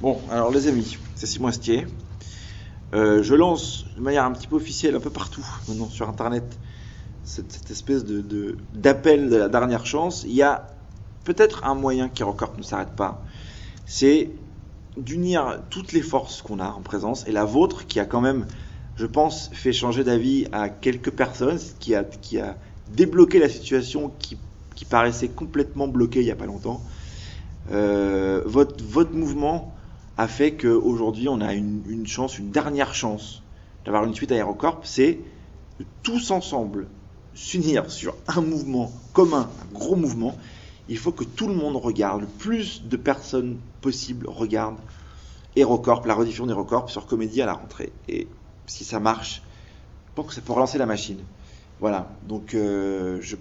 Bon, alors les amis, c'est Simon Astier. Euh, je lance de manière un petit peu officielle un peu partout maintenant sur Internet cette, cette espèce de d'appel de, la dernière chance. Il y a peut-être un moyen qui encore ne s'arrête pas. C'est d'unir toutes les forces qu'on a en présence et la vôtre qui a quand même, je pense, fait changer d'avis à quelques personnes, qui a, qui a débloqué la situation qui, qui paraissait complètement bloquée il n'y a pas longtemps. Euh, votre, votre mouvement a fait qu'aujourd'hui on a une, chance, une dernière chance d'avoir une suite aérocorp, c'est de tous ensemble s'unir sur un mouvement commun, un gros mouvement. Il faut que tout le monde regarde, le plus de personnes possible regardent Aerocorp, la rediffusion d'Aerocorp sur Comédie à la rentrée. Et si ça marche, je pense que ça peut relancer la machine. Voilà, donc euh, je-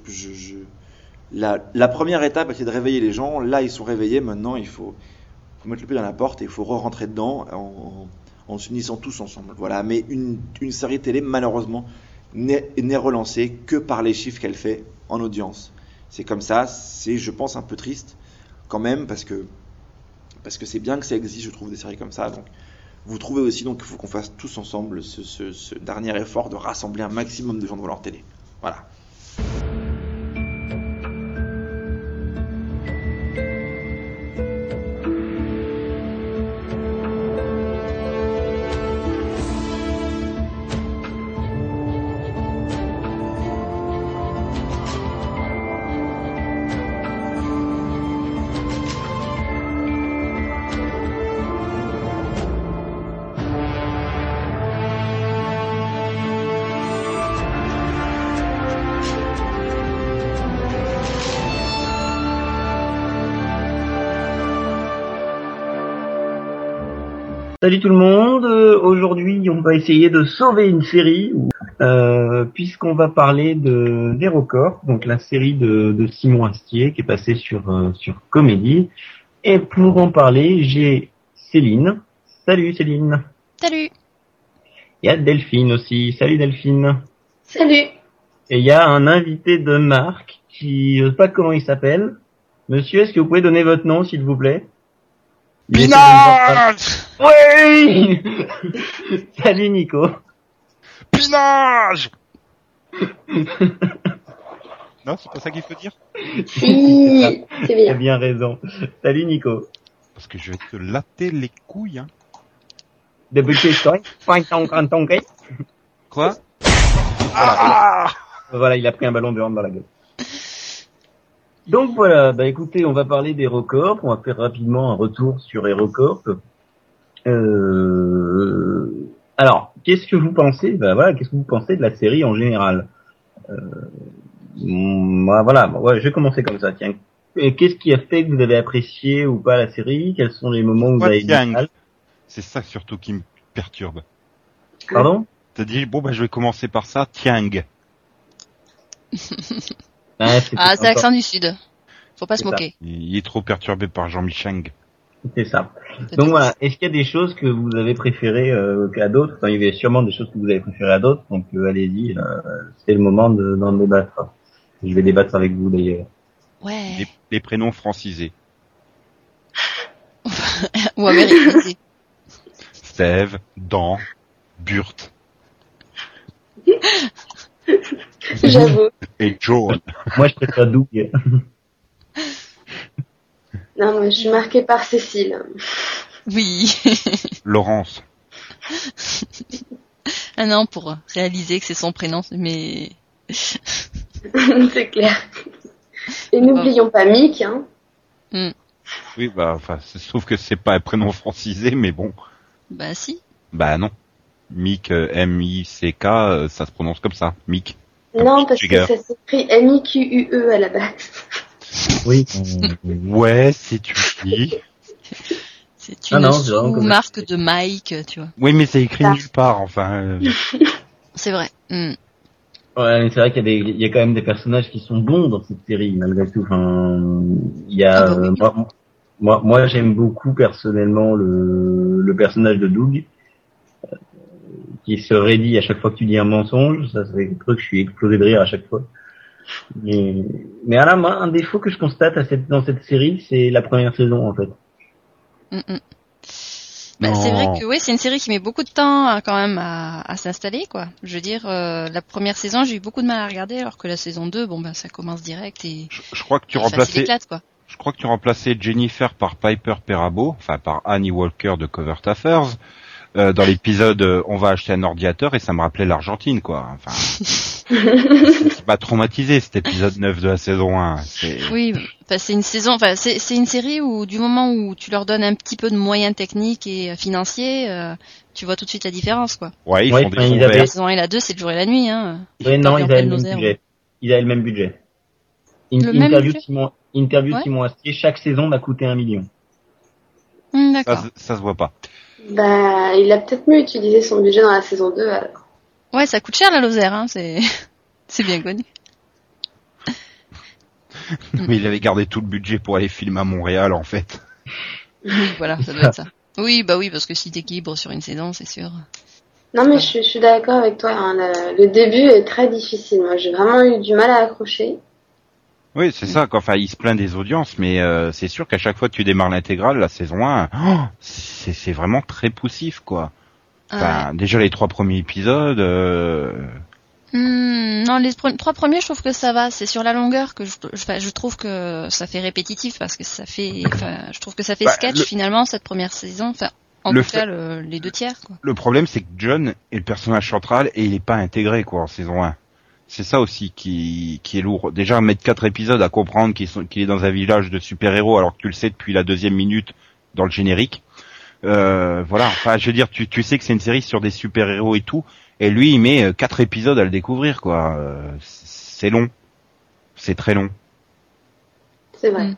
la, la première étape, c'est de réveiller les gens. Là, ils sont réveillés. Maintenant, il faut, faut mettre le pied dans la porte et il faut re-rentrer dedans en, s'unissant tous ensemble. Voilà, mais une, série télé, malheureusement, n'est relancée que par les chiffres qu'elle fait en audience. C'est comme ça, c'est, je pense, un peu triste quand même parce que parce que c'est bien que ça existe, je trouve, des séries comme ça. Donc, vous trouvez aussi donc qu'il faut qu'on fasse tous ensemble ce, ce- ce dernier effort de rassembler un maximum de gens devant leur télé. Voilà. Salut tout le monde, Euh, aujourd'hui on va essayer de sauver une série euh, puisqu'on va parler de d'Hérocorp, donc la série de, de Simon Astier qui est passée sur euh, sur Comédie. Et pour en parler, j'ai Céline. Salut Céline. Salut Il y a Delphine aussi. Salut Delphine. Salut. Et il y a un invité de marque qui, je sais pas comment il s'appelle. Monsieur, est-ce que vous pouvez donner votre nom s'il vous plaît? Voir- Oui Salut Nico. Pinage Non, c'est pas ça qu'il faut dire Si, c'est Tu as bien. bien raison. Salut Nico. Parce que je vais te latter les couilles, hein. Quoi Ah Voilà, il a pris un ballon de hand dans la gueule. Donc voilà, bah écoutez, on va parler d'Hérocorp, on va faire rapidement un retour sur Hérocorp. Euh... Alors, qu'est-ce que vous pensez Bah voilà, qu'est-ce que vous pensez de la série en général? Euh... moi, Voilà, ouais, je vais commencer comme ça. Tiens, Et qu'est-ce qui a fait que vous avez apprécié ou pas la série? Quels sont les moments où vous avez mal? C'est ça surtout qui me perturbe. Pardon? T'as dit, bon, bah, je vais commencer par ça, Tiang. Ah, Ah, c'est l'accent du Sud. Faut pas se ça. moquer. Il est trop perturbé par Jean-Michel. C'est ça. C'est Donc voilà, est-ce qu'il y a des choses que vous avez préférées euh, qu'à d'autres? Enfin, il y avait sûrement des choses que vous avez préférées à d'autres, donc euh, allez-y, euh, c'est le moment de- d'en débattre. Je vais débattre avec vous d'ailleurs. Ouais. Les, les prénoms francisés. Ou américanisé. Steve, Dan, Burt J'avoue. et Joe. Moi, je préfère Doug. Non, moi, je suis marquée par Cécile. Oui. Laurence. ah non, pour réaliser que c'est son prénom, mais c'est clair. Et n'oublions pas Mick, hein. Oui, bah, enfin, ça se trouve que c'est pas un prénom francisé, mais bon. bah si. Bah, non. Mick, euh, M-I-C-K, euh, ça se prononce comme ça. Mick. Non, parce que ça s'écrit M-I-Q-U-E à la base. Oui. Ouais, si tu dis. C'est Ah une non, comme- sous-marque de Mike, tu vois. Oui, mais c'est écrit Ah. nulle part, enfin. euh, C'est vrai. Hmm. Ouais, mais c'est vrai qu'il y a des, il y a quand même des personnages qui sont bons dans cette série, malgré tout. Enfin, il y a, Ah bah oui. euh, moi, moi, moi, j'aime beaucoup personnellement le, le personnage de Doug, qui se raidit à chaque fois que tu dis un mensonge. Ça, c'est un truc, je suis explosé de rire à chaque fois. Mais, mais alors, moi, un défaut que je constate à cette, dans cette série, c'est la première saison, en fait. Bah, c'est vrai que oui, c'est une série qui met beaucoup de temps à, quand même à, à s'installer, quoi. Je veux dire, euh, la première saison, j'ai eu beaucoup de mal à regarder, alors que la saison 2, bon ben ça commence direct et Je, je crois que tu remplaçais, quoi. je crois que tu remplaçais Jennifer par Piper Perabo, enfin par Annie Walker de Covert Affairs. Euh, dans l'épisode euh, on va acheter un ordinateur et ça me rappelait l'Argentine quoi. Enfin, ça m'a traumatisé cet épisode 9 de la saison 1. C'est- Oui, enfin, c'est une saison, enfin c'est c'est une série où du moment où tu leur donnes un petit peu de moyens techniques et euh, financiers, euh, tu vois tout de suite la différence, quoi. Ouais, ils Ouais, font des ils avaient-. La saison 1 et la 2, c'est le jour et la nuit, hein. Ouais, non, Ils avaient le même budget. Ils avaient le même budget. In- Le même interview budget de Simon, interview Ouais. Simon Astier, chaque saison m'a coûté un million. Ça, D'accord. se- ça se voit pas. Bah, il a peut-être mieux utilisé son budget dans la saison 2 alors. Ouais, ça coûte cher la Lozère, hein. C'est c'est bien connu. Mais il avait gardé tout le budget pour aller filmer à Montréal en fait. Oui, voilà, ça doit être ça. Oui, bah oui, parce que si t'équilibres sur une saison, c'est sûr. Non mais je, suis- je suis d'accord avec toi, hein, le, le début est très difficile. Moi j'ai vraiment eu du mal à accrocher. Oui, c'est ça. quoi. Enfin, il se plaint des audiences, mais euh, c'est sûr qu'à chaque fois que tu démarres l'intégrale, la saison 1, oh, c'est vraiment très poussif, quoi. Déjà les trois premiers épisodes. euh, Hmm, non, les trois premiers, je trouve que ça va. C'est sur la longueur que je, je, enfin, je trouve que ça fait répétitif parce que ça fait, je trouve que ça fait Bah, sketch le- finalement cette première saison. Enfin, en Le tout fait- cas, le- les deux tiers, quoi. Le problème, c'est que John est le personnage central et il est pas intégré, quoi, en saison 1. C'est ça aussi qui, qui est lourd. Déjà, mettre quatre épisodes à comprendre qu'il est dans un village de super-héros alors que tu le sais depuis la deuxième minute dans le générique. Euh, voilà. Enfin, je veux dire, tu, tu sais que c'est une série sur des super-héros et tout, et lui, il met euh, quatre épisodes à le découvrir, quoi. Euh, c'est long. C'est très long. C'est vrai.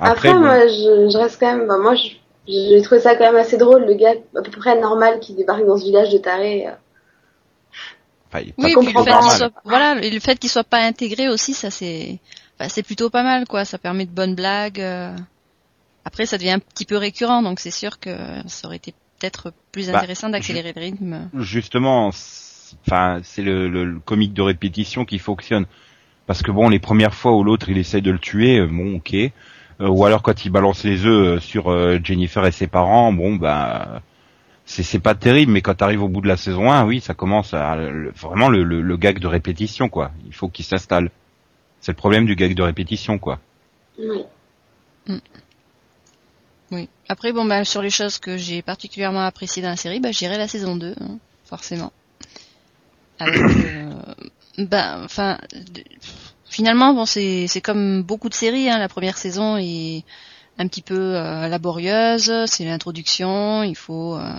Après, bon, moi je, je reste quand même, bah, moi je- j'ai trouvé ça quand même assez drôle, le gars à peu près normal qui débarque dans ce village de tarés. euh. Enfin, Oui, puis le fait qu'il soit, voilà, et le fait qu'il soit pas intégré aussi, ça c'est, enfin, c'est plutôt pas mal, quoi. Ça permet de bonnes blagues. euh. Après, ça devient un petit peu récurrent, donc c'est sûr que ça aurait été peut-être plus Bah, intéressant d'accélérer le rythme. justement, c'est- enfin, c'est le, le, le comique de répétition qui fonctionne. Parce que bon, les premières fois où l'autre il essaye de le tuer, euh, bon, ok. Euh, ou alors quand il balance les œufs sur euh, Jennifer et ses parents, bon, bah, c'est c'est pas terrible. Mais quand t'arrives au bout de la saison 1, oui, ça commence à le- vraiment le, le, le gag de répétition, quoi. Il faut qu'il s'installe. C'est le problème du gag de répétition, quoi. Oui. Oui. Après, bon, bah, sur les choses que j'ai particulièrement appréciées dans la série, bah, j'irai la saison 2, hein, forcément. Avec, euh, bah, enfin, finalement, bon, c'est, c'est comme beaucoup de séries, hein, la première saison est un petit peu euh, laborieuse, c'est l'introduction, il faut, euh,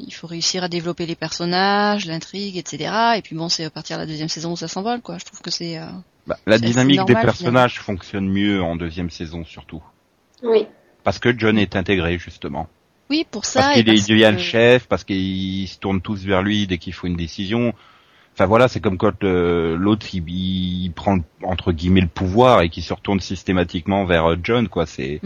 il faut réussir à développer les personnages, l'intrigue, etc. Et puis bon, c'est à partir de la deuxième saison où ça s'envole, quoi. Je trouve que c'est, euh, Bah, la dynamique des personnages fonctionne mieux en deuxième saison, surtout. Oui. Parce que John est intégré, justement. oui, pour ça. parce qu'il est- devient le que- chef, parce qu'ils se tournent tous vers lui dès qu'il faut une décision. Enfin voilà, c'est comme quand euh, l'autre il, il prend entre guillemets le pouvoir et qu'il se retourne systématiquement vers euh, John, quoi. C'est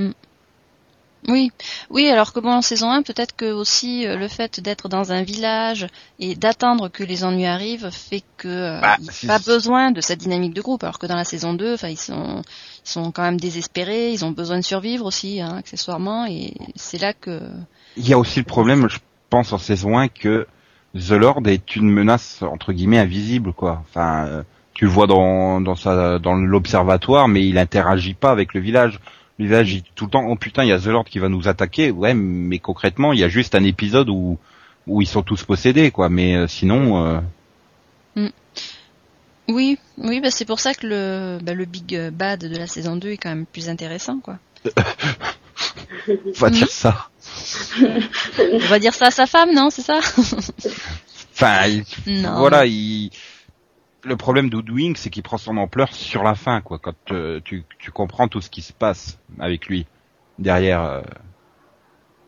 Oui, oui, alors que bon, en saison 1, peut-être que aussi euh, le fait d'être dans un village et d'attendre que les ennuis arrivent fait que euh, Bah, il a pas besoin de cette dynamique de groupe, alors que dans la saison 2, enfin, ils sont, ils sont quand même désespérés, ils ont besoin de survivre aussi, hein, accessoirement, et c'est là que, il y a aussi le problème, je pense en saison 1 que The Lord est une menace entre guillemets invisible, quoi. Enfin, euh, tu le vois dans dans sa dans l'observatoire, mais il interagit pas avec le village. Le village il, tout le temps, oh putain, il y a The Lord qui va nous attaquer. Ouais, mais concrètement, il y a juste un épisode où où ils sont tous possédés, quoi. Mais euh, sinon, euh, oui, oui, bah, c'est pour ça que le, bah, le Big Bad de la saison 2 est quand même plus intéressant, quoi. on va dire ça. On va dire ça à sa femme, non, c'est ça? Enfin, il- Non. voilà, il... le problème d'Oodwing, c'est qu'il prend son ampleur sur la fin, quoi. Quand euh, tu, tu comprends tout ce qui se passe avec lui derrière. euh,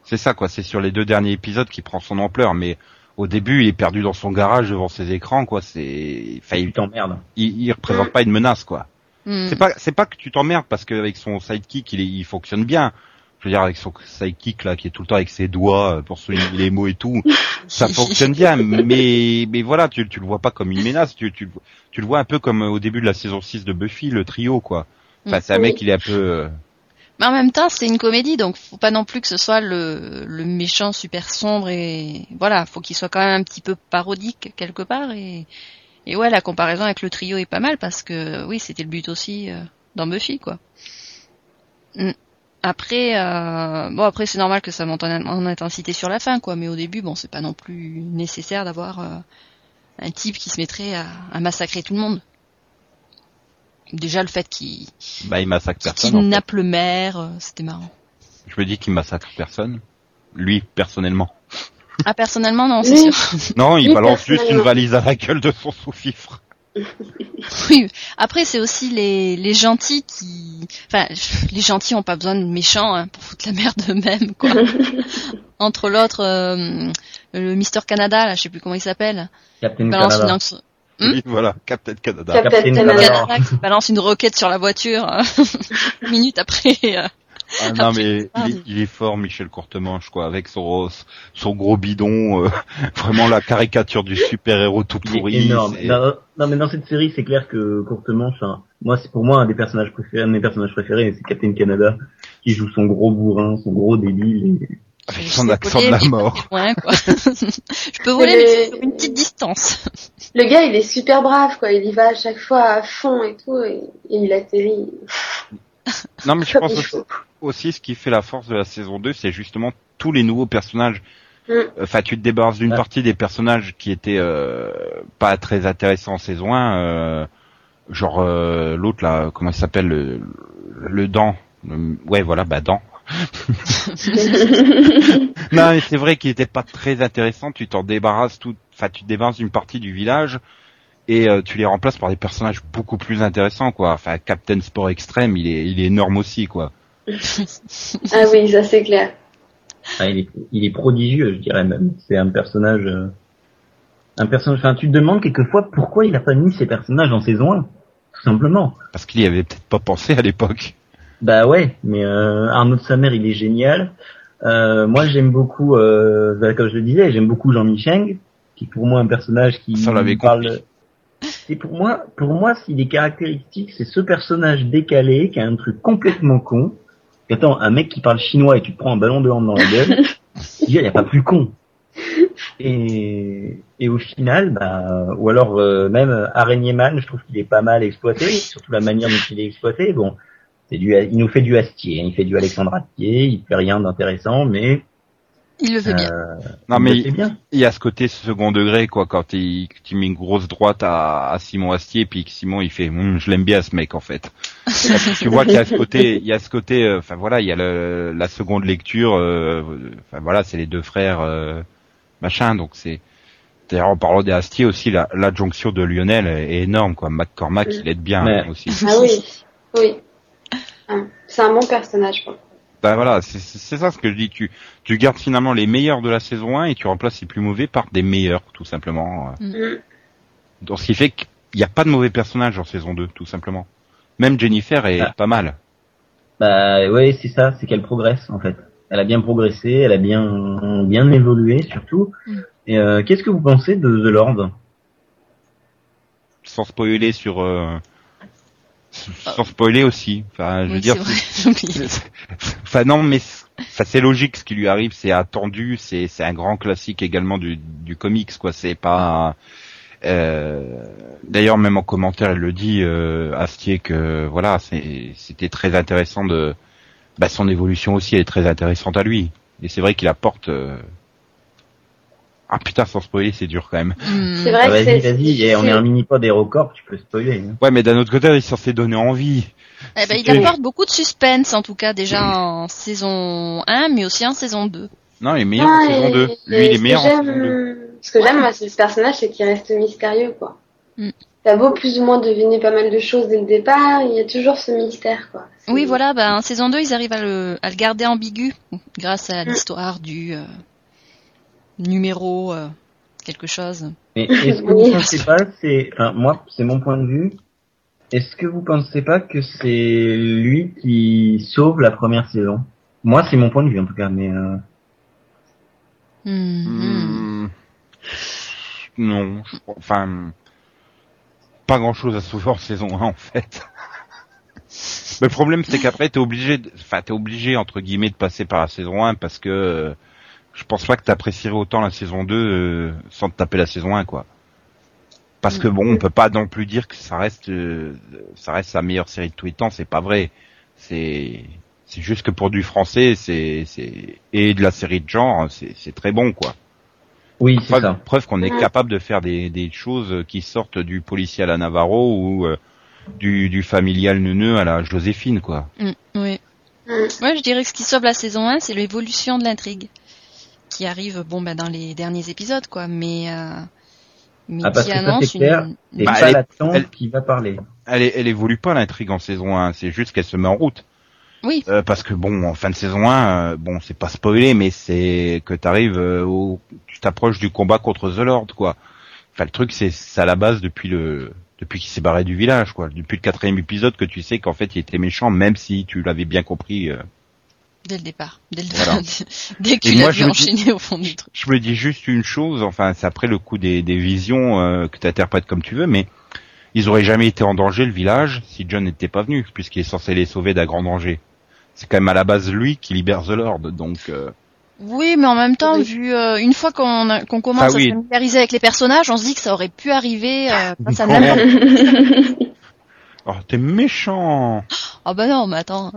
C'est ça, quoi. C'est sur les deux derniers épisodes qu'il prend son ampleur, mais au début, il est perdu dans son garage devant ses écrans, quoi. C'est, enfin, il, Tu t'emmerdes. il, il représente pas une menace, quoi. Hmm. C'est pas, c'est pas que tu t'emmerdes parce qu'avec son sidekick, il, est- il fonctionne bien. Je veux dire, avec son sidekick là, qui est tout le temps avec ses doigts euh, pour souligner les mots et tout, ça fonctionne bien. Mais, mais voilà, tu, tu le vois pas comme une menace. Tu, tu, tu le vois un peu comme au début de la saison 6 de Buffy, le trio, quoi. Enfin, c'est un mec, il est un peu. euh, Mais en même temps, c'est une comédie, donc faut pas non plus que ce soit le, le méchant super sombre et voilà, faut qu'il soit quand même un petit peu parodique quelque part et et ouais, la comparaison avec le trio est pas mal parce que oui, c'était le but aussi euh, dans Buffy quoi. Mm. Après, euh, bon après c'est normal que ça monte en, en intensité sur la fin quoi, mais au début bon c'est pas non plus nécessaire d'avoir euh, un type qui se mettrait à, à massacrer tout le monde. Déjà le fait qu'il Bah, il massacre qu'il personne. en fait. kidnappe le maire, euh, c'était marrant. Je me dis qu'il massacre personne. Lui, personnellement. Ah personnellement non, c'est Oui. sûr. Non, il balance juste une valise à la gueule de son sous-fifre. Oui. Après c'est aussi les les gentils qui, enfin les gentils ont pas besoin de méchants hein, pour foutre la merde eux-mêmes quoi. Entre l'autre, euh, le Mister Canada là, je sais plus comment il s'appelle, Captain balance une Canada. langue- Hmm Oui, voilà, Captain Canada. Cap- Captain Captain Canada. Canada qui balance une roquette sur la voiture une minute après. euh. Ah, non, mais il est, il est fort, Michel Courtemanche, quoi, avec son, son gros bidon, euh, vraiment la caricature du super-héros tout Il est pourri. énorme. Non, non, mais dans cette série, c'est clair que courtement, enfin, moi, c'est pour moi un des personnages préférés, un de mes personnages préférés, c'est Captain Canada, qui joue son gros bourrin, son gros débile. et- Avec son accent de la mort. quoi. je peux voler mais Mais- sur une petite distance. Le gars, il est super brave, quoi. Il y va à chaque fois à fond et tout, et, et il atterrit. Non, mais je pense aussi, ce qui fait la force de la saison 2, c'est justement tous les nouveaux personnages. Mm. Enfin, tu te débarrasses d'une Ouais. partie des personnages qui étaient euh, pas très intéressants en saison 1. euh, genre euh, l'autre là, comment il s'appelle le, le dent. Le- ouais, voilà, bah dent. Non, mais c'est vrai qu'il était pas très intéressant. Tu t'en débarrasses tout, enfin, tu te débarrasses d'une partie du village et euh, tu les remplaces par des personnages beaucoup plus intéressants, quoi. Enfin, Captain Sport Extreme, il est, il est énorme aussi, quoi. ah oui, ça c'est clair. Ah, il est, il est prodigieux, je dirais même. C'est un personnage, euh, un personnage, enfin, tu te demandes quelquefois pourquoi il a pas mis ces personnages en saison 1. Tout simplement. Parce qu'il y avait peut-être pas pensé à l'époque. Bah ouais, mais euh, Arnaud de Samer, il est génial. Euh, moi, j'aime beaucoup, euh, bah, comme je le disais, j'aime beaucoup Jean Michel, qui est pour moi un personnage qui Ça, on parle. compris. C'est pour moi, pour moi, s'il est caractéristique, c'est ce personnage décalé qui a un truc complètement con. Attends, un mec qui parle chinois et tu te prends un ballon de hand dans la gueule, il n'y a pas plus con. Et, et au final, bah, ou alors euh, même Araignée Man, je trouve qu'il est pas mal exploité, surtout la manière dont il est exploité. Bon, c'est du, il nous fait du Astier, hein, il fait du Alexandre Astier, il fait rien d'intéressant, mais Il le fait bien. euh, Non, mais il y a ce côté second degré, quoi, quand il, tu mets une grosse droite à, à Simon Astier, puis que Simon, il fait, Hum, je l'aime bien, ce mec, en fait. tu vois qu'il y a ce côté, il y a ce côté, euh, enfin voilà, il y a le, la seconde lecture, euh, enfin voilà, c'est les deux frères, euh, machin, donc c'est, d'ailleurs, en parlant des Astier aussi, la- l'adjonction de Lionel est énorme, quoi. McCormack, il aide bien, Ouais. aussi. Ah oui, oui. Ah, C'est un bon personnage, quoi. Bah voilà, c'est ça ce que je dis. Tu, tu gardes finalement les meilleurs de la saison 1 et tu remplaces les plus mauvais par des meilleurs, tout simplement. Mm. Donc ce qui fait qu'il n'y a pas de mauvais personnages en saison 2, tout simplement. Même Jennifer est Ah. pas mal. Bah ouais, c'est ça, c'est qu'elle progresse en fait. Elle a bien progressé, elle a bien bien évolué surtout. Mm. Et euh, qu'est-ce que vous pensez de The Lord? Sans spoiler sur... euh, Sans spoiler aussi. Enfin, je veux Oui, dire... Enfin non, mais enfin, c'est logique ce qui lui arrive, c'est attendu, c'est c'est un grand classique également du, du comics, quoi. C'est pas... Euh, D'ailleurs, même en commentaire, elle le dit, euh, Astier, que voilà, c'est- c'était très intéressant de... Bah, son évolution aussi, elle est très intéressante à lui. Et c'est vrai qu'il apporte... euh, Ah putain, sans spoiler, c'est dur quand même. Hmm. C'est vrai Ah, Vas-y, c'est- vas-y, on est un mini-pod d'Aérocorp, tu peux spoiler. hein. Ouais, mais d'un autre côté, il est censé donner envie. Eh ben, il apporte beaucoup de suspense, en tout cas, déjà en saison 1, mais aussi en saison 2. Non, il est meilleur en saison et- 2. et Lui, il est meilleur que en saison 2. j'aime- Ce que j'aime, moi, c'est ce personnage, c'est qu'il reste mystérieux, quoi. Mm. T'as beau plus ou moins deviner pas mal de choses dès le départ, il y a toujours ce mystère, quoi. Oui, voilà, ben, en saison 2, ils arrivent à le, à le garder ambigu, grâce à Mm. l'histoire du euh, numéro euh, quelque chose. Mais est-ce que vous pensez pas, c'est, enfin, moi, c'est mon point de vue. Est-ce que vous pensez pas que c'est lui qui sauve la première saison? Moi, c'est mon point de vue en tout cas, mais euh, Hmm, hmm. Non, je- enfin, pas grand chose à sauver en saison 1 en fait. Mais le problème, c'est qu'après, t'es obligé, de- enfin, t'es obligé entre guillemets de passer par la saison 1 parce que euh, je pense pas que t'apprécierais autant la saison 2 euh, sans te taper la saison 1, quoi. Parce que bon, on peut pas non plus dire que ça reste, euh, ça reste sa meilleure série de tous les temps. C'est pas vrai. C'est, c'est juste que pour du français, c'est, c'est et de la série de genre, c'est, c'est très bon, quoi. Oui, c'est Preuve, ça. preuve qu'on est capable de faire des, des choses qui sortent du policier à la Navarro ou euh, du, du familial neuneux à la Joséphine, quoi. Mm, oui. Mm. Moi, je dirais que ce qui sauve la saison 1, c'est l'évolution de l'intrigue. Qui arrive, bon, ben, dans les derniers épisodes, quoi, mais, euh, mais Ah, parce qui que ça, annonce c'est clair. une, Et Bah, pas elle est- la tante elle- qui va parler. Elle, elle évolue pas l'intrigue en saison 1, c'est juste qu'elle se met en route. Oui. Euh, parce que bon, en fin de saison 1, euh, bon, c'est pas spoilé, mais c'est que t'arrives euh, au, tu t'approches du combat contre The Lord, quoi. Enfin, le truc, c'est c'est à la base depuis le, depuis qu'il s'est barré du village, quoi. Depuis le quatrième épisode que tu sais qu'en fait il était méchant, même si tu l'avais bien compris. euh. Dès le départ. Dès, le Voilà. dès que Et tu moi, l'as vu dis- enchaîner au fond du truc. Je me dis juste une chose, enfin, c'est après le coup des, des visions euh, que tu interprètes comme tu veux, mais ils auraient jamais été en danger le village si John n'était pas venu, puisqu'il est censé les sauver d'un grand danger. C'est quand même à la base lui qui libère The Lord, donc. euh, Oui, mais en même temps, Oui. vu euh, une fois qu'on a- qu'on commence Ah oui. à se familiariser avec les personnages, on se dit que ça aurait pu arriver euh, face à n'importe Oh, t'es méchant Ah bah non, mais attends,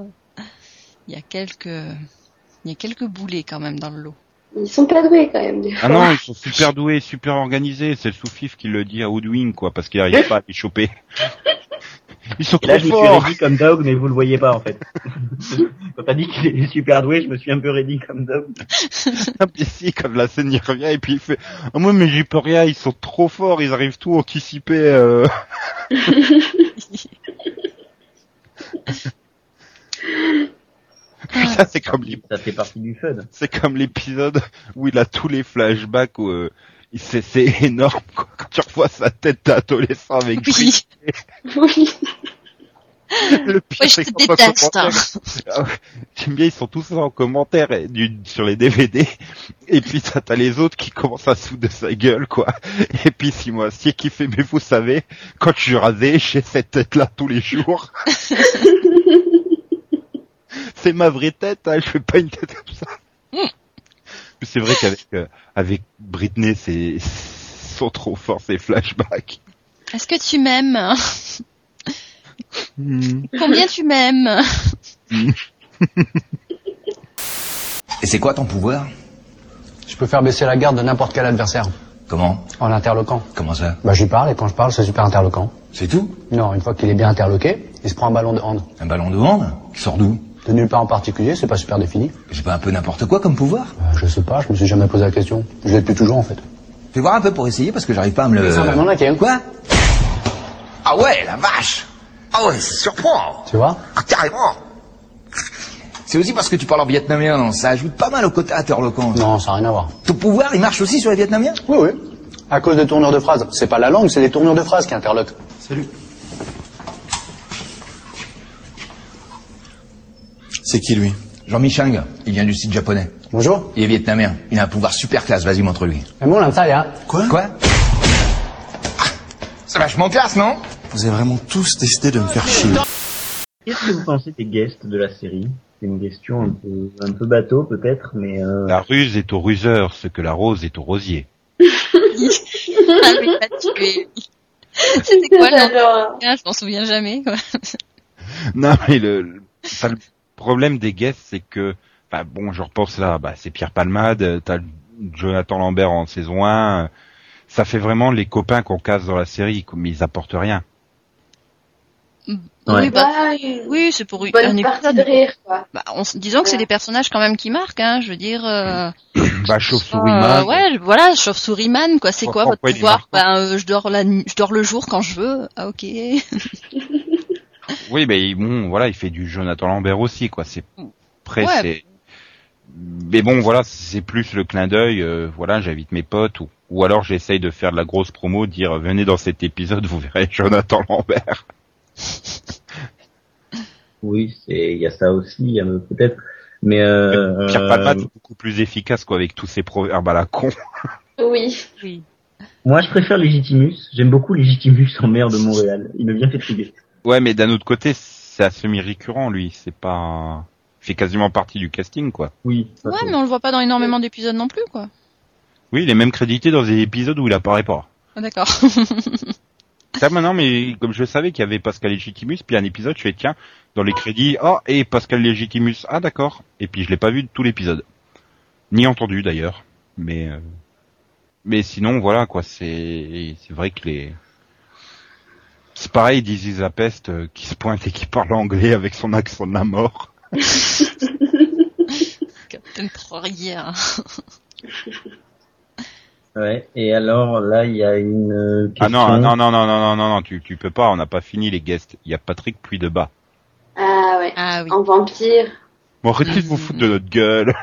il y a quelques, il y a quelques boulets quand même dans le lot. Ils sont pas doués quand même, des Ah fois. non, ils sont super doués, super organisés. C'est le sous-fif qui le dit à Woodwing, quoi, parce qu'il arrive pas à les choper. Ils sont Et là, trop je me suis ready comme Dog, mais vous le voyez pas, en fait. Quand t'as dit qu'il est super doué, je me suis un peu ready comme Dog. ici quand la scène y revient et puis il fait ah moi mais j'y peux rien ils sont trop forts ils arrivent tout à anticiper euh. Putain, c'est comme Ça fait partie du fun. c'est comme l'épisode où il a tous les flashbacks où euh, c'est c'est énorme quoi. quand tu revois sa tête d'adolescent avec Oui, Oui. le pire ouais, c'est Ah ouais, J'aime bien, ils sont tous en commentaire et du, sur les DVD. Et puis t'as t'as les autres qui commencent à se foutre de sa gueule, quoi. Et puis si moi, si qui fait, mais vous savez, quand je suis rasé, j'ai cette tête-là tous les jours. C'est ma vraie tête, hein, je fais pas une tête comme ça. Mm. Mais c'est vrai qu'avec euh, avec Britney, c'est sont trop forts ces flashbacks. Est-ce que tu m'aimes? Hmm. Combien tu m'aimes? Et c'est quoi ton pouvoir? Je peux faire baisser la garde de n'importe quel adversaire. Comment? En interloquant. Comment ça? Bah, je lui parle et quand je parle, c'est super interloquant. C'est tout? Non, une fois qu'il est bien interloqué, il se prend un ballon de hand. Un ballon de hand? Qui sort d'où? De nulle part en particulier, c'est pas super défini. C'est pas un peu n'importe quoi comme pouvoir Euh, je sais pas, je me suis jamais posé la question. Je l'ai depuis toujours en fait. Fais voir un peu pour essayer parce que j'arrive pas à me le... Ça m'en manque un. Quoi? Ah ouais, la vache Ah ouais, ça surprend Tu vois? Ah carrément C'est aussi parce que tu parles en vietnamien, non Ça ajoute pas mal au côté interloquant. Non, ça n'a rien à voir. Ton pouvoir, il marche aussi sur les vietnamiens? Oui, oui. À cause des tournures de phrases. C'est pas la langue, c'est les tournures de phrases qui interloquent. Salut. C'est qui lui Jean-Michel, il vient du site japonais. Bonjour. Il est vietnamien. Il a un pouvoir super classe, vas-y montre-lui. Mais bon, là, ça. Quoi Quoi Ah, C'est vachement classe, non Vous avez vraiment tous décidé de me faire chier. Qu'est-ce que vous pensez des guests de la série? C'est une question un peu, un peu bateau, peut-être, mais euh, La ruse est au ruseur, ce que la rose est au rosier. Ah, mais t'as tué. C'était quoi nom J'adore. Ah, Je m'en souviens jamais. Quoi. Non, mais le problème des guests, c'est que, enfin, bon, je repense là, bah, c'est Pierre Palmade, euh, t'as Jonathan Lambert en saison 1, euh, ça fait vraiment les copains qu'on casse dans la série, mais ils apportent rien. Ouais. Oui, bah, Ah, oui, c'est pour une- bonne un partie épisode. de rire, quoi. Bah, on, disons que c'est des personnages quand même qui marquent, hein. Je veux dire. Euh, Bah, chauve-souris euh, man, ouais, voilà, chauve-souris man, quoi. C'est quoi votre pouvoir? Ben, euh, je dors la nuit, je dors le jour quand je veux. Ah, ok. Oui, mais bon, voilà, il fait du Jonathan Lambert aussi, quoi. C'est Ouais. c'est. Mais bon, voilà, c'est plus le clin d'œil. euh, voilà, j'invite mes potes ou, ou alors j'essaye de faire de la grosse promo, dire venez dans cet épisode, vous verrez Jonathan Lambert. oui, c'est il y a ça aussi, euh, peut-être. Mais euh, Pierre Palmade est beaucoup plus efficace, quoi, avec tous ses proverbes à la con. Oui. Oui. moi, je préfère Legitimus. J'aime beaucoup Legitimus en maire de Montréal. Il me vient fait triper. Ouais, mais d'un autre côté, c'est à semi-récurrent, lui. C'est pas... Il fait quasiment partie du casting, quoi. Oui. Ouais, mais on le voit pas dans énormément d'épisodes non plus, quoi. Oui, il est même crédité dans des épisodes où il apparaît pas. Ah, D'accord. Ça, maintenant, mais comme je savais qu'il y avait Pascal Legitimus, puis un épisode, je fais, tiens, dans les crédits, oh, et Pascal Legitimus, ah d'accord. Et puis je l'ai pas vu de tout l'épisode. Ni entendu, d'ailleurs. Mais, euh, mais sinon, voilà, quoi, c'est, c'est vrai que les, c'est pareil, Dizzy Zapest, euh, qui se pointe et qui parle anglais avec son accent de la mort. Captain Trois-Rivières. Ouais. Et alors là, il y a une euh, Ah question. non, non, non, non, non, non, non, non, tu, tu peux pas, on n'a pas fini les guests. Il y a Patrick Pluie de bas. Ah ouais. Ah oui. En vampire. Bon, arrêtez de vous foutre de notre gueule.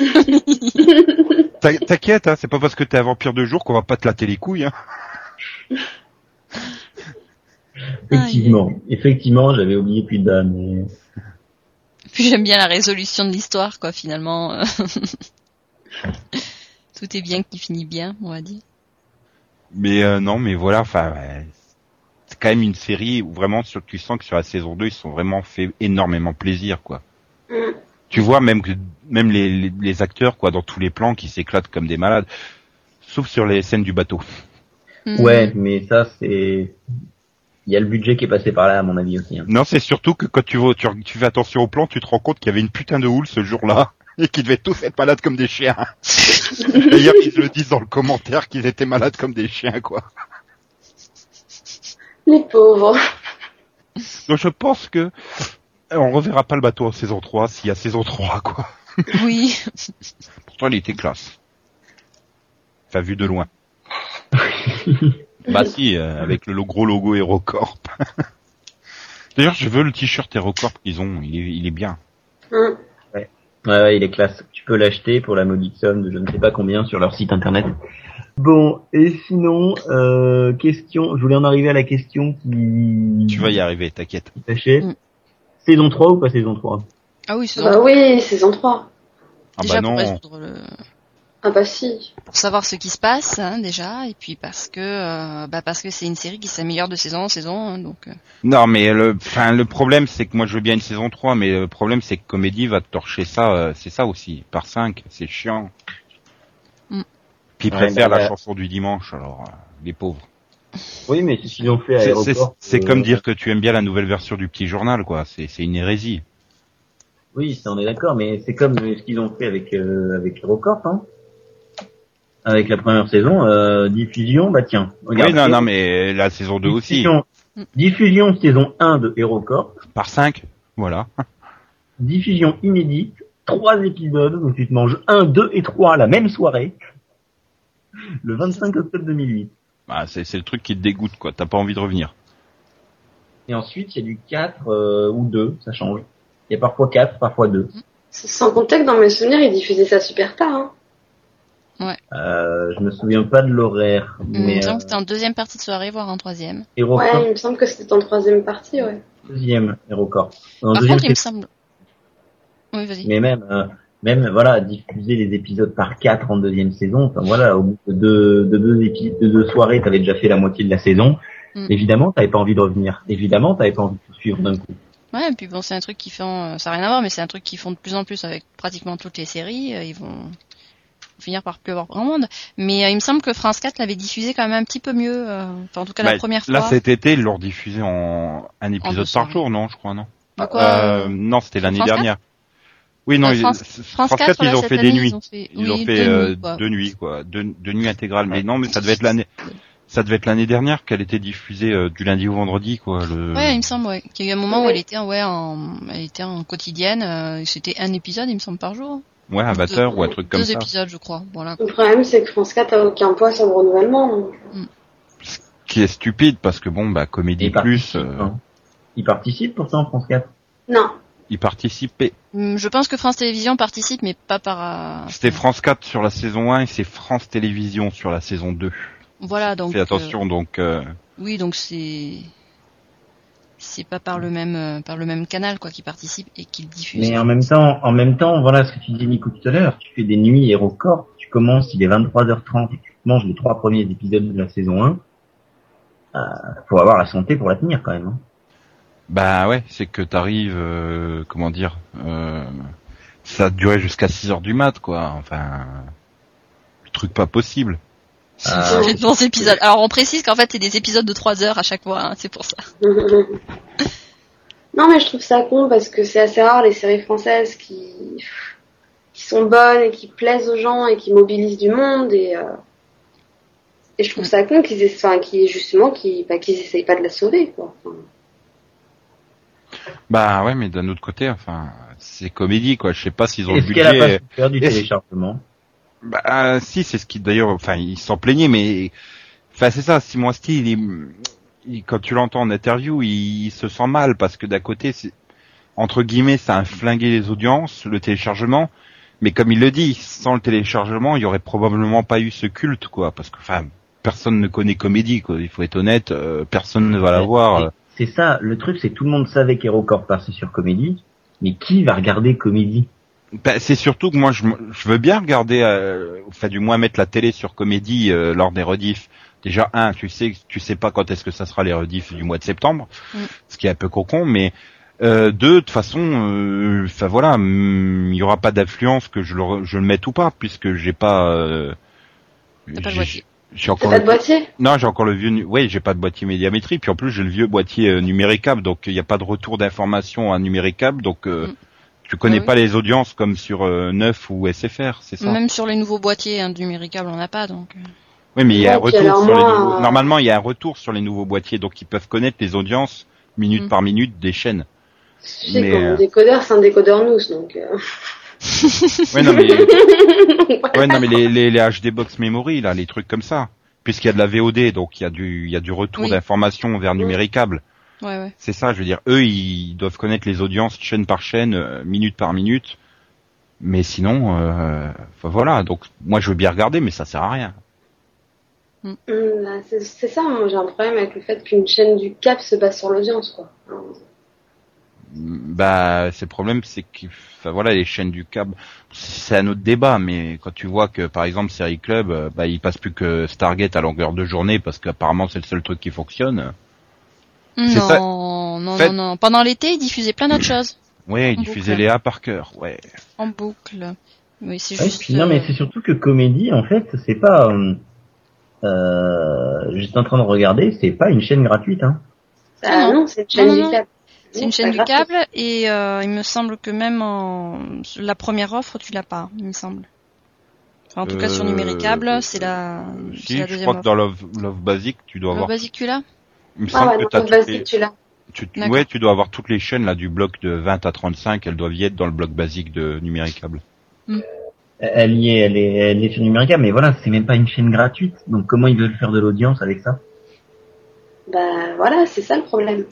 T'in- T'inquiète, hein, c'est pas parce que t'es un vampire de jour qu'on va pas te latter les couilles. Hein. Effectivement, effectivement, j'avais oublié plus de. Mais... Puis j'aime bien la résolution de l'histoire, quoi, finalement. Tout est bien qui finit bien, on va dire. Mais euh, non, mais voilà, enfin, ouais, c'est quand même une série où vraiment, sur, tu sens que sur la saison 2, ils se sont vraiment fait énormément plaisir, quoi. Mm. Tu vois même que même les, les, les acteurs, quoi, dans tous les plans, qui s'éclatent comme des malades, sauf sur les scènes du bateau. Hmm. Ouais, mais ça c'est. Il y a le budget qui est passé par là, à mon avis aussi. hein. Non, c'est surtout que quand tu, vois, tu, tu fais attention au plan, tu te rends compte qu'il y avait une putain de houle ce jour-là et qu'ils devaient tous être malades comme des chiens. D'ailleurs, ils le disent dans le commentaire qu'ils étaient malades comme des chiens, quoi. Les pauvres. Donc je pense que euh, on reverra pas le bateau en saison 3 s'il y a saison 3, quoi. Oui. Pourtant, il était classe. Enfin, vu de loin. Bah si, euh, avec le gros logo HeroCorp. D'ailleurs, je veux le t-shirt HeroCorp qu'ils ont, il est, il est bien. Ouais, ouais, il est classe. Tu peux l'acheter pour la modique somme de je ne sais pas combien sur leur site internet. Bon, et sinon, euh, question, je voulais en arriver à la question qui... Tu vas y arriver, t'inquiète. Mm. Saison 3 ou pas saison 3 Ah oui, c'est Bah oui, saison 3. Ah déjà bah pour non, résoudre le... Ah bah si. pour savoir ce qui se passe hein, déjà, et puis parce que euh, bah parce que c'est une série qui s'améliore de saison en saison, hein, donc. euh, non mais le, enfin le problème c'est que moi je veux bien une saison 3, mais le problème c'est que Comédie va te torcher ça, euh, c'est ça aussi, par 5, c'est chiant. Mm. Puis ils Ouais, préfèrent mais la chanson du dimanche, alors euh, les pauvres. Oui, mais c'est ce qu'ils ont fait à C'est- C'est Aéroport. c'est euh, comme dire que tu aimes bien la nouvelle version du petit journal, quoi. C'est c'est une hérésie. Oui, ça on est d'accord, mais c'est comme ce qu'ils ont fait avec euh, avec Aéroport, hein. Avec la première saison, euh, diffusion, bah tiens, regarde. oui, non, non, mais la saison 2 aussi. Diffusion, saison 1 de HeroCorp, Par 5, voilà. diffusion inédite, trois épisodes, donc tu te manges 1, 2 et 3 la même soirée, le 25 octobre 2008. Bah, c'est c'est le truc qui te dégoûte, quoi. T'as pas envie de revenir. Et ensuite, il y a du 4 euh, ou 2, ça change. Il y a parfois 4, parfois 2. Sans compter que dans mes souvenirs, ils diffusaient ça super tard. Hein. Euh, je me souviens pas de l'horaire, il mais me semble euh, que c'était en deuxième partie de soirée, voire en troisième. HeroCorp, Ouais, il me semble que c'était en troisième partie, ouais. deuxième. En Par deuxième contre, il me semble. Oui, vas-y. mais même, euh, même voilà, diffuser les épisodes par 4 en deuxième saison, enfin voilà, au bout de deux, de deux épisodes, de deux soirées, t'avais déjà fait la moitié de la saison. Mm. Évidemment, t'avais pas envie de revenir. Évidemment, t'avais pas envie de tout suivre d'un coup. Ouais, et puis bon, c'est un truc qui font, euh, ça n'a rien à voir, mais c'est un truc qu'ils font de plus en plus avec pratiquement toutes les séries. Ils vont finir par plus avoir grand monde. Mais euh, il me semble que France 4 l'avait diffusé quand même un petit peu mieux. euh, enfin, en tout cas, la Bah, première Là, fois. cet été, ils l'ont diffusé en un épisode par jour, non, je crois, non Bah quoi, euh, Non, c'était l'année France 4? dernière. Oui, non, France- France, France 4, 4, ils là, ont fait des nuits. Ils ont fait, Ils ont oui, fait deux nuits, quoi. deux nuits, quoi, deux, deux nuits intégrales. Mais non, mais ça devait être l'année, ça devait être l'année dernière qu'elle était diffusée euh, du lundi au vendredi, quoi. Le... Ouais, il me semble, ouais. Qu'il y a eu un moment où elle était, ouais, en, elle était en quotidienne. euh, C'était un épisode, il me semble, par jour. Ouais, 20 Deux- ou un truc comme Deux ça. épisodes, je crois. Voilà. Le problème, c'est que France 4 a aucun poids sur le renouvellement. donc. Qui est stupide parce que bon, bah, Comédie Et Plus, participe, euh, hein. Ils participent pourtant, France 4. Non. ils participaient. Hum, Je pense que France Télévisions participe, mais pas par. euh, C'était France 4 sur la saison 1 et c'est France Télévisions sur la saison 2. Voilà, donc. Fais attention, donc, euh, euh, oui, donc c'est. C'est pas par le même euh, par le même canal quoi qui participe et qui le diffuse. Mais en même temps, en même temps, voilà ce que tu disais Nico tout à l'heure, tu fais des nuits HeroCorp, tu commences, il est 23h30 et tu manges les trois premiers épisodes de la saison 1. Euh, faut avoir la santé pour la tenir quand même. hein. Bah ouais, c'est que t'arrives, euh, comment dire, euh, ça durait jusqu'à 6 heures du mat, quoi. Enfin, le truc pas possible. Ah. C'est des bons épisodes. Alors on précise qu'en fait c'est des épisodes de 3 heures à chaque fois, hein, c'est pour ça. non, mais je trouve ça con parce que c'est assez rare les séries françaises qui, qui sont bonnes et qui plaisent aux gens et qui mobilisent du monde et, euh, et je trouve ça con qu'ils enfin, qu'ils, justement, qu'ils, bah, qu'ils essayent pas de la sauver, quoi. Enfin, Bah ouais, mais d'un autre côté, enfin, c'est comédie, quoi. Je sais pas s'ils ont le Est-ce qu'elle a pas téléchargement? Bah si, c'est ce qui d'ailleurs, enfin, ils s'en plaignaient, mais enfin c'est ça. Simon Astier, il il- quand tu l'entends en interview, il, il se sent mal parce que d'un côté, c'est entre guillemets, ça a flingué les audiences, le téléchargement. Mais comme il le dit, sans le téléchargement, il y aurait probablement pas eu ce culte, quoi. Parce que, enfin, personne ne connaît comédie, quoi. Il faut être honnête, euh, personne ne va la voir. euh. C'est ça, le truc c'est que tout le monde savait qu'Hérocorp passait sur Comédie, mais qui va regarder Comédie? Bah, c'est surtout que moi, je, je veux bien regarder, euh, enfin du moins mettre la télé sur comédie euh, lors des rediffs. Déjà un, tu sais, tu sais pas quand est-ce que ça sera les rediffs du mois de septembre, Mm. ce qui est un peu cocon, mais euh, deux, de toute façon, euh, enfin voilà, hum, il y aura pas d'influence que je le, re- je le mette ou pas, puisque j'ai pas. Euh, pas de j'ai- encore pas le- de boîtier? Non, j'ai encore le vieux. Oui, j'ai pas de boîtier médiamétrie. Puis en plus, j'ai le vieux boîtier euh, numéricable, donc il n'y a pas de retour d'information à numéricable. Donc euh, Mm. Tu connais Ah oui. pas les audiences comme sur euh, Neuf ou SFR, c'est ça? Même sur les nouveaux boîtiers hein, numéricables on n'a pas donc. euh. Oui, mais il y a un retour sur les nouveaux. euh, Normalement, il y a un retour sur les nouveaux boîtiers, donc ils peuvent connaître les audiences minute Mm. par minute des chaînes. Sais Mais, que euh, décodeur, c'est un décodeur nous, donc... euh, Ouais, non mais, ouais, non mais les, les, les HD box memory là, les trucs comme ça, puisqu'il y a de la VOD, donc il y a du, il y a du retour Oui. d'information vers numéricable. Ouais ouais. C'est ça, je veux dire, eux, ils doivent connaître les audiences chaîne par chaîne, euh, minute par minute. Mais sinon, euh, voilà. Donc, moi, je veux bien regarder, mais ça sert à rien. Hum, bah, c'est ça, moi j'ai un problème avec le fait qu'une chaîne du Cap se base sur l'audience, quoi. Bah, c'est le problème, c'est que, enfin, voilà, les chaînes du câble, c'est un autre débat. Mais quand tu vois que, par exemple, Série Club, euh, bah, il passe plus que Stargate à longueur de journée parce qu'apparemment c'est le seul truc qui fonctionne. Non, ça. non, Fait- non, non. Pendant l'été, ils diffusaient plein d'autres choses Ouais, il diffusait boucle. Léa Parker, ouais. en boucle. Oui, c'est Ouais, juste. puis non, mais euh, c'est surtout que Comédie, en fait, c'est pas... Euh, euh, J'étais en train de regarder, c'est pas une chaîne gratuite, hein. Ah non. non, c'est une chaîne Non, du non, Cap. C'est une chaîne du câble et euh, il me semble que même en la première offre tu l'as pas, il me semble. Enfin, en tout cas sur numéricable, c'est la, si, la je crois que dans Love, Love Basic, tu dois Le avoir. basique tu l'as? Il me Ah semble ouais, que basique, les- tu ouais, tu dois avoir toutes les chaînes là du bloc de 20 à 35, elles doivent y être dans le bloc basique de numéricable. Elle y est, elle est, elle est sur Numérica, mais voilà, c'est même pas une chaîne gratuite. Donc comment ils veulent faire de l'audience avec ça? Bah voilà, c'est ça le problème.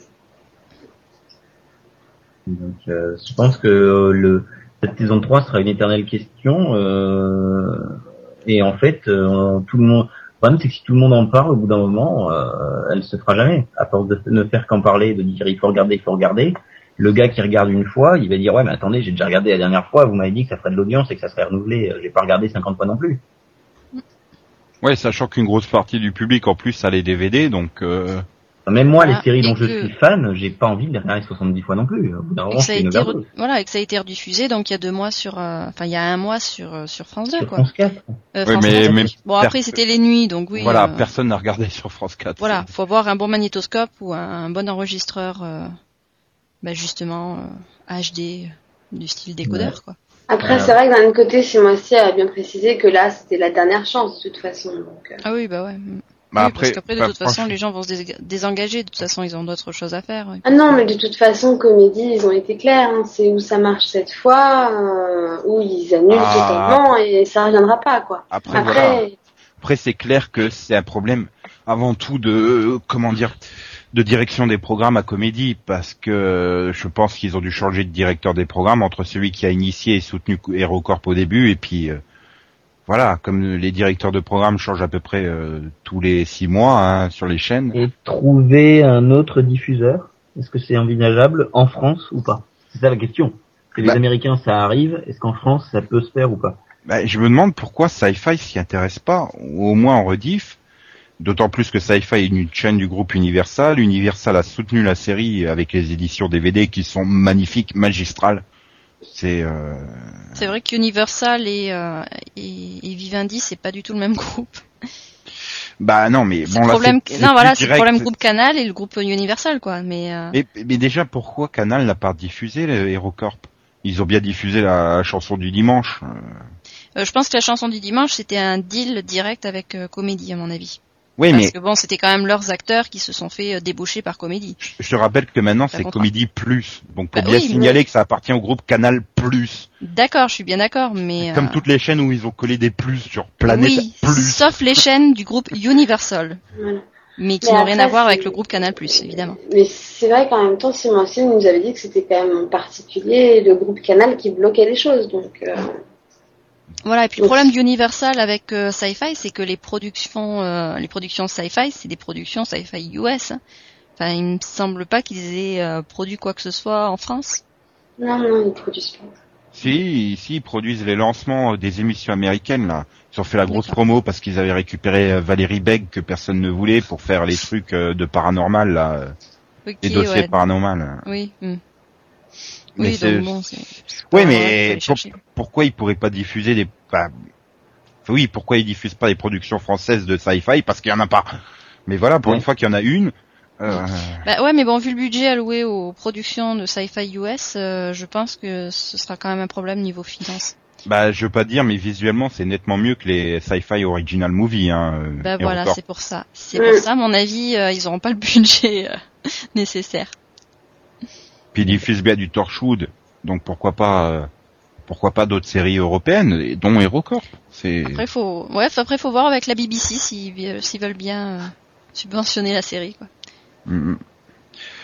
Donc euh, je pense que euh, le cette saison 3 sera une éternelle question. euh, et en fait, euh, tout le monde. Problème, c'est que si tout le monde en parle, au bout d'un moment, euh, elle se fera jamais. À force de ne faire qu'en parler, de dire il faut regarder, il faut regarder. Le gars qui regarde une fois, il va dire ouais, mais attendez, j'ai déjà regardé la dernière fois. Vous m'avez dit que ça ferait de l'audience et que ça serait renouvelé. euh, J'ai pas regardé 50 fois non plus. Ouais, sachant qu'une grosse partie du public en plus a les DVD, donc euh, Même moi, les Ah, séries et dont je que- suis fan, j'ai pas envie de les regarder 70 fois non plus. Moment, ça a c'est été re- voilà, et que ça a été rediffusé donc il y a deux mois sur euh, enfin il y a un mois sur euh, sur France 2 Sur quoi. France 4. Euh, Oui, France mais- 4. mais bon après c'était les nuits donc oui. voilà, euh, personne n'a regardé sur France 4. Voilà, faut avoir un bon magnétoscope ou un, un bon enregistreur euh, bah justement euh, HD du style décodeur quoi. Après, c'est vrai que d'un autre côté, Simon Astier a bien précisé que là, c'était la dernière chance, de toute façon. Donc, euh, Ah oui, bah ouais. Bah Oui, après, parce qu'après de bah, toute façon les gens vont se dés- désengager, de toute façon ils ont d'autres choses à faire. Ah non, mais de toute façon, comédie, ils ont été clairs. hein. C'est où ça marche cette fois, euh, où ils annulent Ah. totalement et ça reviendra pas, quoi. Après, Après, voilà. Après, c'est clair que c'est un problème avant tout de euh, comment dire de direction des programmes à comédie parce que euh, je pense qu'ils ont dû changer de directeur des programmes entre celui qui a initié et soutenu HeroCorp au début et puis euh, voilà comme les directeurs de programme changent à peu près euh, tous les six mois hein, sur les chaînes. Et trouver un autre diffuseur, est-ce que c'est envisageable en France ou pas? C'est ça la question. Que les Bah. Américains ça arrive, est-ce qu'en France ça peut se faire ou pas? Bah, je me demande pourquoi Sci-Fi s'y intéresse pas, ou au moins en rediff, D'autant plus que Sci-Fi est une chaîne du groupe Universal. Universal a soutenu la série avec les éditions DVD qui sont magnifiques, magistrales. C'est euh, C'est vrai qu'Universal et, euh, et, et Vivendi, c'est pas du tout le même groupe. bah non mais bon le là problème, c'est- c'est non voilà, c'est le problème groupe Canal et le groupe Universal quoi. Mais euh, Mais, mais déjà pourquoi Canal n'a pas diffusé le HeroCorp Ils ont bien diffusé la chanson du dimanche. Euh, euh, je pense que la chanson du dimanche c'était un deal direct avec euh, Comédie à mon avis. Oui Parce mais que bon, c'était quand même leurs acteurs qui se sont fait euh, débaucher par Comédie. je te rappelle que maintenant c'est. Comédie Plus. Donc pour Bah bien oui, signaler que ça appartient au groupe Canal Plus. D'accord, je suis bien d'accord, mais Comme euh, toutes les chaînes où ils ont collé des plus sur Planète oui, Plus. sauf les chaînes du groupe Universal, Voilà. mais qui n'ont rien à voir avec le groupe Canal évidemment. Mais c'est vrai qu'en même temps, Simon Astier nous avait dit que c'était quand même en particulier le groupe Canal qui bloquait les choses. Donc, euh, Voilà, et puis le problème d'Universal avec euh, Sci-Fi, c'est que les productions, euh, les productions Sci-Fi, c'est des productions Sci-Fi US. hein. Enfin, il me semble pas qu'ils aient euh, produit quoi que ce soit en France. non, non, ils produisent pas. Si, ici ils produisent les lancements euh, des émissions américaines là. Ils ont fait la grosse promo parce qu'ils avaient récupéré Valérie Begg que personne ne voulait pour faire les trucs de paranormal là, les dossiers ouais. paranormal. Oui. hmm. Mais Oui, donc bon, Oui, mais pour- pourquoi ils pourraient pas diffuser des bah, enfin, oui, pourquoi ils diffusent pas des productions françaises de sci-fi? Parce qu'il y en a pas. Mais voilà, pour Ouais. une fois qu'il y en a une, euh, Bah ouais, mais bon, vu le budget alloué aux productions de Sci-Fi US, euh, je pense que ce sera quand même un problème niveau finance. bah je veux pas dire, mais visuellement c'est nettement mieux que les sci-fi original movie. Hein, euh, Bah voilà, c'est pour ça. C'est pour ça, à mon avis, euh, ils auront pas le budget euh, nécessaire. Puis ils diffusent bien du Torchwood, donc pourquoi pas, euh, pourquoi pas d'autres séries européennes, et dont HeroCorp. C'est Après, faut, ouais, faut- après, faut voir avec la BBC s'ils vi- s'ils veulent bien euh, subventionner la série, quoi. Mm.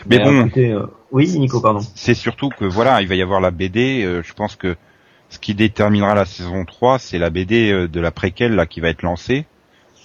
Mais Mais bon, écoutez, euh, oui, Nico, pardon. c'est surtout que voilà, il va y avoir la BD. euh, je pense que ce qui déterminera la saison 3, c'est la BD euh, de la préquelle là qui va être lancée.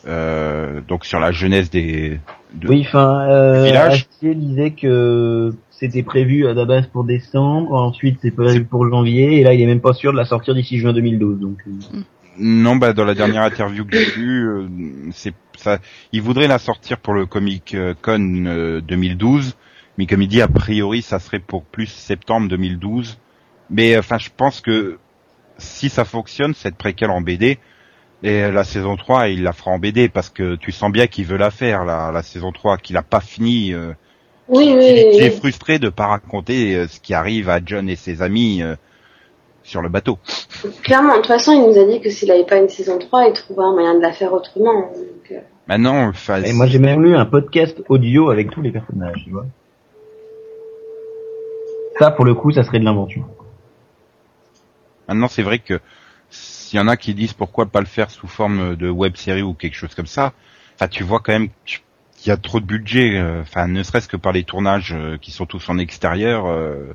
Euh, donc sur la jeunesse des. de- Oui, enfin, euh, Village. Disait que c'était prévu à la base pour décembre, ensuite c'est prévu pour janvier, et là il est même pas sûr de la sortir d'ici juin 2012. Donc, euh, Non, bah dans la dernière interview que j'ai vue, euh, c'est ça. Il voudrait la sortir pour le Comic euh, Con euh, 2012, mais comme il dit a priori, ça serait pour plus septembre 2012. Mais enfin, je pense que si ça fonctionne cette préquelle en BD et euh, la saison 3, il la fera en BD parce que tu sens bien qu'il veut la faire la, la saison 3, qu'il a pas fini. euh, Oui, qu'il oui, oui. est frustré de pas raconter euh, ce qui arrive à John et ses amis euh, sur le bateau. Clairement, de toute façon, il nous a dit que s'il avait pas une saison 3, il trouverait un moyen de la faire autrement. Donc, euh, Maintenant, enfin, Et moi j'ai même lu un podcast audio avec tous les personnages, tu vois. Ça pour le coup, ça serait de l'invention. Maintenant, c'est vrai que s'il y en a qui disent pourquoi pas le faire sous forme de web série ou quelque chose comme ça, enfin, tu vois quand même qu'il y a trop de budget, euh, enfin, ne serait-ce que par les tournages euh, qui sont tous en extérieur, euh,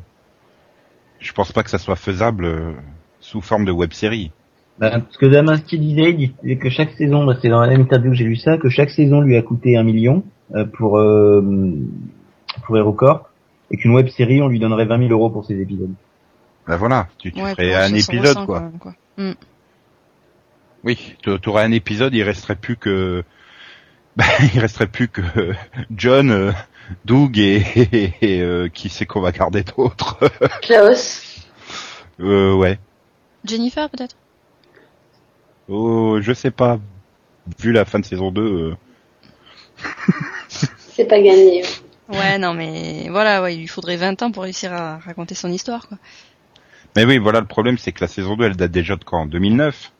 je pense pas que ça soit faisable sous forme de web série. Ben, ce que Damasky disait, il disait que chaque saison, bah, c'est dans la même interview que j'ai lu ça, que chaque saison lui a coûté un million pour euh, pour HeroCorp, et qu'une web série on lui donnerait 20 000 euros pour ses épisodes. Ben voilà, tu, tu Ouais, ferais un épisode quoi. quand même, quoi. Mm. Oui, tu aurais un épisode, il resterait plus que, ben, il resterait plus que John, euh, Doug et, et, et, euh, qui c'est qu'on va garder d'autres. Klaus, euh, ouais. Jennifer, peut-être? Oh, je sais pas. Vu la fin de saison 2, euh, c'est pas gagné. Ouais, non, mais voilà, ouais, il lui faudrait 20 ans pour réussir à raconter son histoire, quoi. Mais oui, voilà, le problème, c'est que la saison 2, elle date déjà de quand? 2009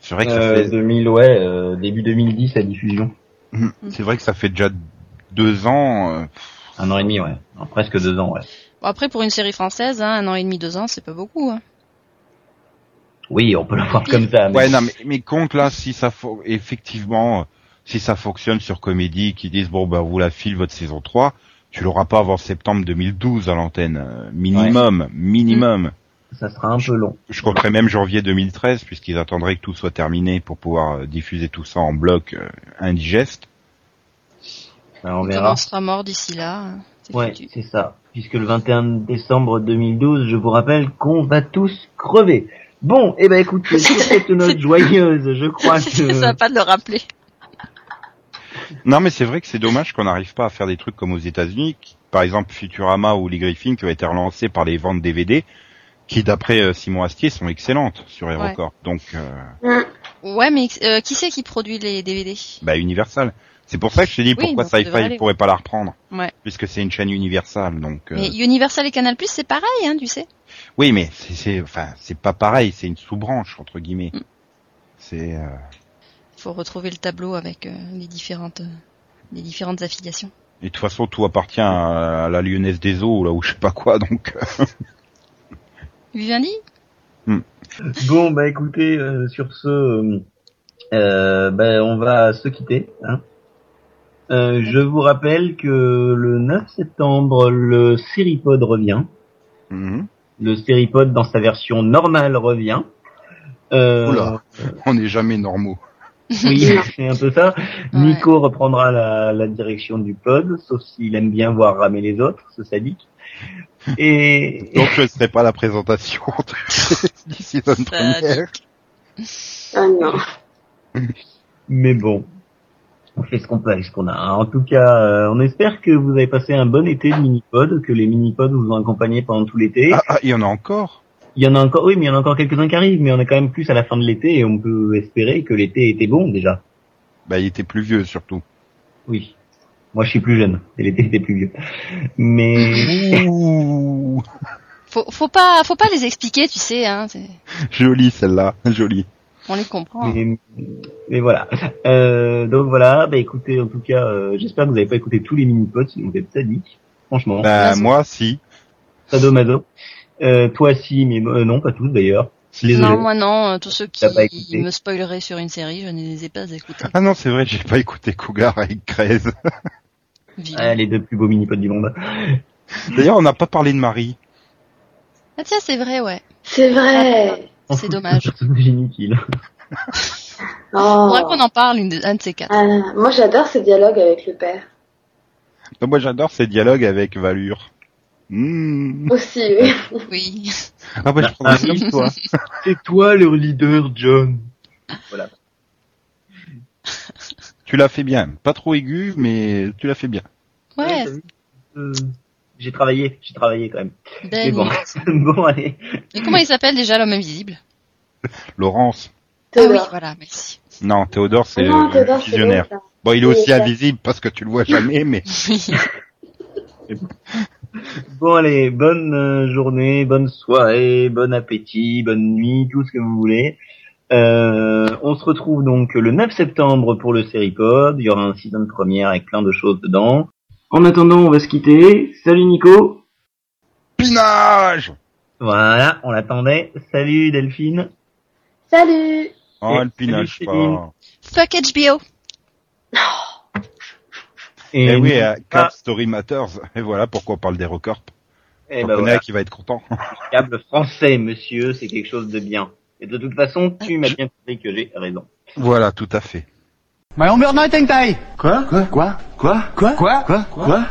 C'est vrai que ça Euh, fait, 2000, ouais, euh, début 2010 la diffusion. c'est vrai que ça fait déjà deux ans. euh, Un an et demi, ouais. Non, presque deux ans, ouais. Bon, après, pour une série française, hein, un an et demi, deux ans, c'est pas beaucoup, hein. Oui, on peut le voir comme ça. Mais... Ouais, non, mais, mais compte là, si ça, fo- effectivement, si ça fonctionne sur Comédie, qui disent, bon, bah, vous la file votre saison 3, tu l'auras pas avant septembre 2012 à l'antenne. Minimum, minimum. Ça sera un peu long. Je compterais même janvier 2013, puisqu'ils attendraient que tout soit terminé pour pouvoir euh, diffuser tout ça en bloc euh, indigeste. Ben, on Comme verra. on sera mort d'ici là, hein, c'est Ouais, c'est ça. Puisque le 21 décembre 2012, je vous rappelle qu'on va tous crever. Bon, eh ben écoutez, sur cette note joyeuse, je crois C'est que sympa de le rappeler. Non, mais c'est vrai que c'est dommage qu'on n'arrive pas à faire des trucs comme aux États-Unis. Par exemple, Futurama ou Les Griffins qui ont été relancés par les ventes DVD, qui d'après euh, Simon Astier sont excellentes sur Ouais. HeroCorp. Donc, euh, Ouais, mais euh, qui c'est qui produit les DVD bah Universal. C'est pour ça que je te dis Oui, pourquoi Sci-Fi aller. pourrait pas la reprendre, Ouais. puisque c'est une chaîne Universal. Donc, euh, Mais Universal et Canal c'est pareil, hein, tu sais. oui, mais c'est, enfin, c'est pas pareil. C'est une sous-branche entre guillemets. Mm. C'est, euh, faut retrouver le tableau avec euh, les différentes, euh, les différentes affiliations. et de toute façon, tout appartient à, à la Lyonnaise des Eaux, là où je sais pas quoi. Donc, Vivendi Bon, bah écoutez, euh, sur ce, euh, euh, bah, on va se quitter. Hein. Euh, je vous rappelle que le 9 septembre, le Seripod revient. mhm. Le Seripod dans sa version normale revient. Euh, Oula. on n'est jamais normaux. Oui, c'est un peu ça. Nico reprendra la, la direction du pod, sauf s'il aime bien voir ramer les autres, ce sadique. Et, Donc, je ne serai pas à la présentation du season première. Ah non. mais bon, on fait ce qu'on peut avec ce qu'on a. En tout cas, euh, on espère que vous avez passé un bon été de mini-pod, que les mini-pods vous ont accompagné pendant tout l'été. Ah, ah, il y en a encore Il y en a encore, oui, mais il y en a encore quelques-uns qui arrivent, mais on est quand même plus à la fin de l'été et on peut espérer que l'été était bon déjà. Bah, il était plus vieux surtout. Oui. Moi, je suis plus jeune et l'été était plus vieux. Mais Faut, faut pas, faut pas les expliquer, tu sais, hein. jolie celle-là, jolie. On les comprend. Mais, mais voilà. Euh, donc voilà, bah écoutez, en tout cas, euh, j'espère que vous n'avez pas écouté tous les mini-pods, sinon vous êtes sadiques. Franchement, Bah, moi, si. sadomaso. Euh, toi si, mais euh, non, pas tous d'ailleurs. Désolé. Non, moi non. euh, Tous ceux qui me spoileraient sur une série, je ne les ai pas écoutés. Ah non, c'est vrai, j'ai pas écouté Cougar avec 13. Ah, les deux plus beaux mini-pods du monde. D'ailleurs, on n'a pas parlé de Marie. Ah tiens, c'est vrai, ouais. C'est vrai. C'est dommage. C'est inutile. Oh. qu'on en parle une de, un de ces quatre. Ah, moi j'adore ce dialogue avec le père. Non, moi, j'adore ces dialogues avec Valure. Mmh. Aussi, oui. Oui. Ah bah, je prends comme toi. C'est toi le leader, John. Voilà. Tu l'as fait bien. Pas trop aigu, mais tu l'as fait bien. Ouais. Euh, j'ai travaillé, j'ai travaillé quand même. Mais bon, bon allez. Et comment il s'appelle déjà l'homme invisible? Laurence. Ah oui, Théodore. voilà, merci. Non, Théodore, c'est le Théodore, visionnaire. Bon, il est aussi ça. invisible parce que tu le vois jamais, mais Oui. Bon allez, bonne euh, journée, bonne soirée, bon appétit, bonne nuit, tout ce que vous voulez. Euh, on se retrouve donc le 9 septembre pour le Seripod. Il y aura un season première avec plein de choses dedans. En attendant, on va se quitter. Salut Nico. pinage Voilà, on l'attendait. Salut Delphine. Salut. Oh, Et le pinage salut, Céline. pas. Fuck HBO. Eh oui, nous- euh, Cap Story Matters. Et voilà pourquoi on parle d'Hérocorp. eh On ben connaît voilà, qui va être content. câble français, monsieur, c'est quelque chose de bien. Et de toute façon, tu m'as bien compris que j'ai raison. Voilà, tout à fait. Humber Nightingale Quoi Quoi Quoi Quoi Quoi Quoi Quoi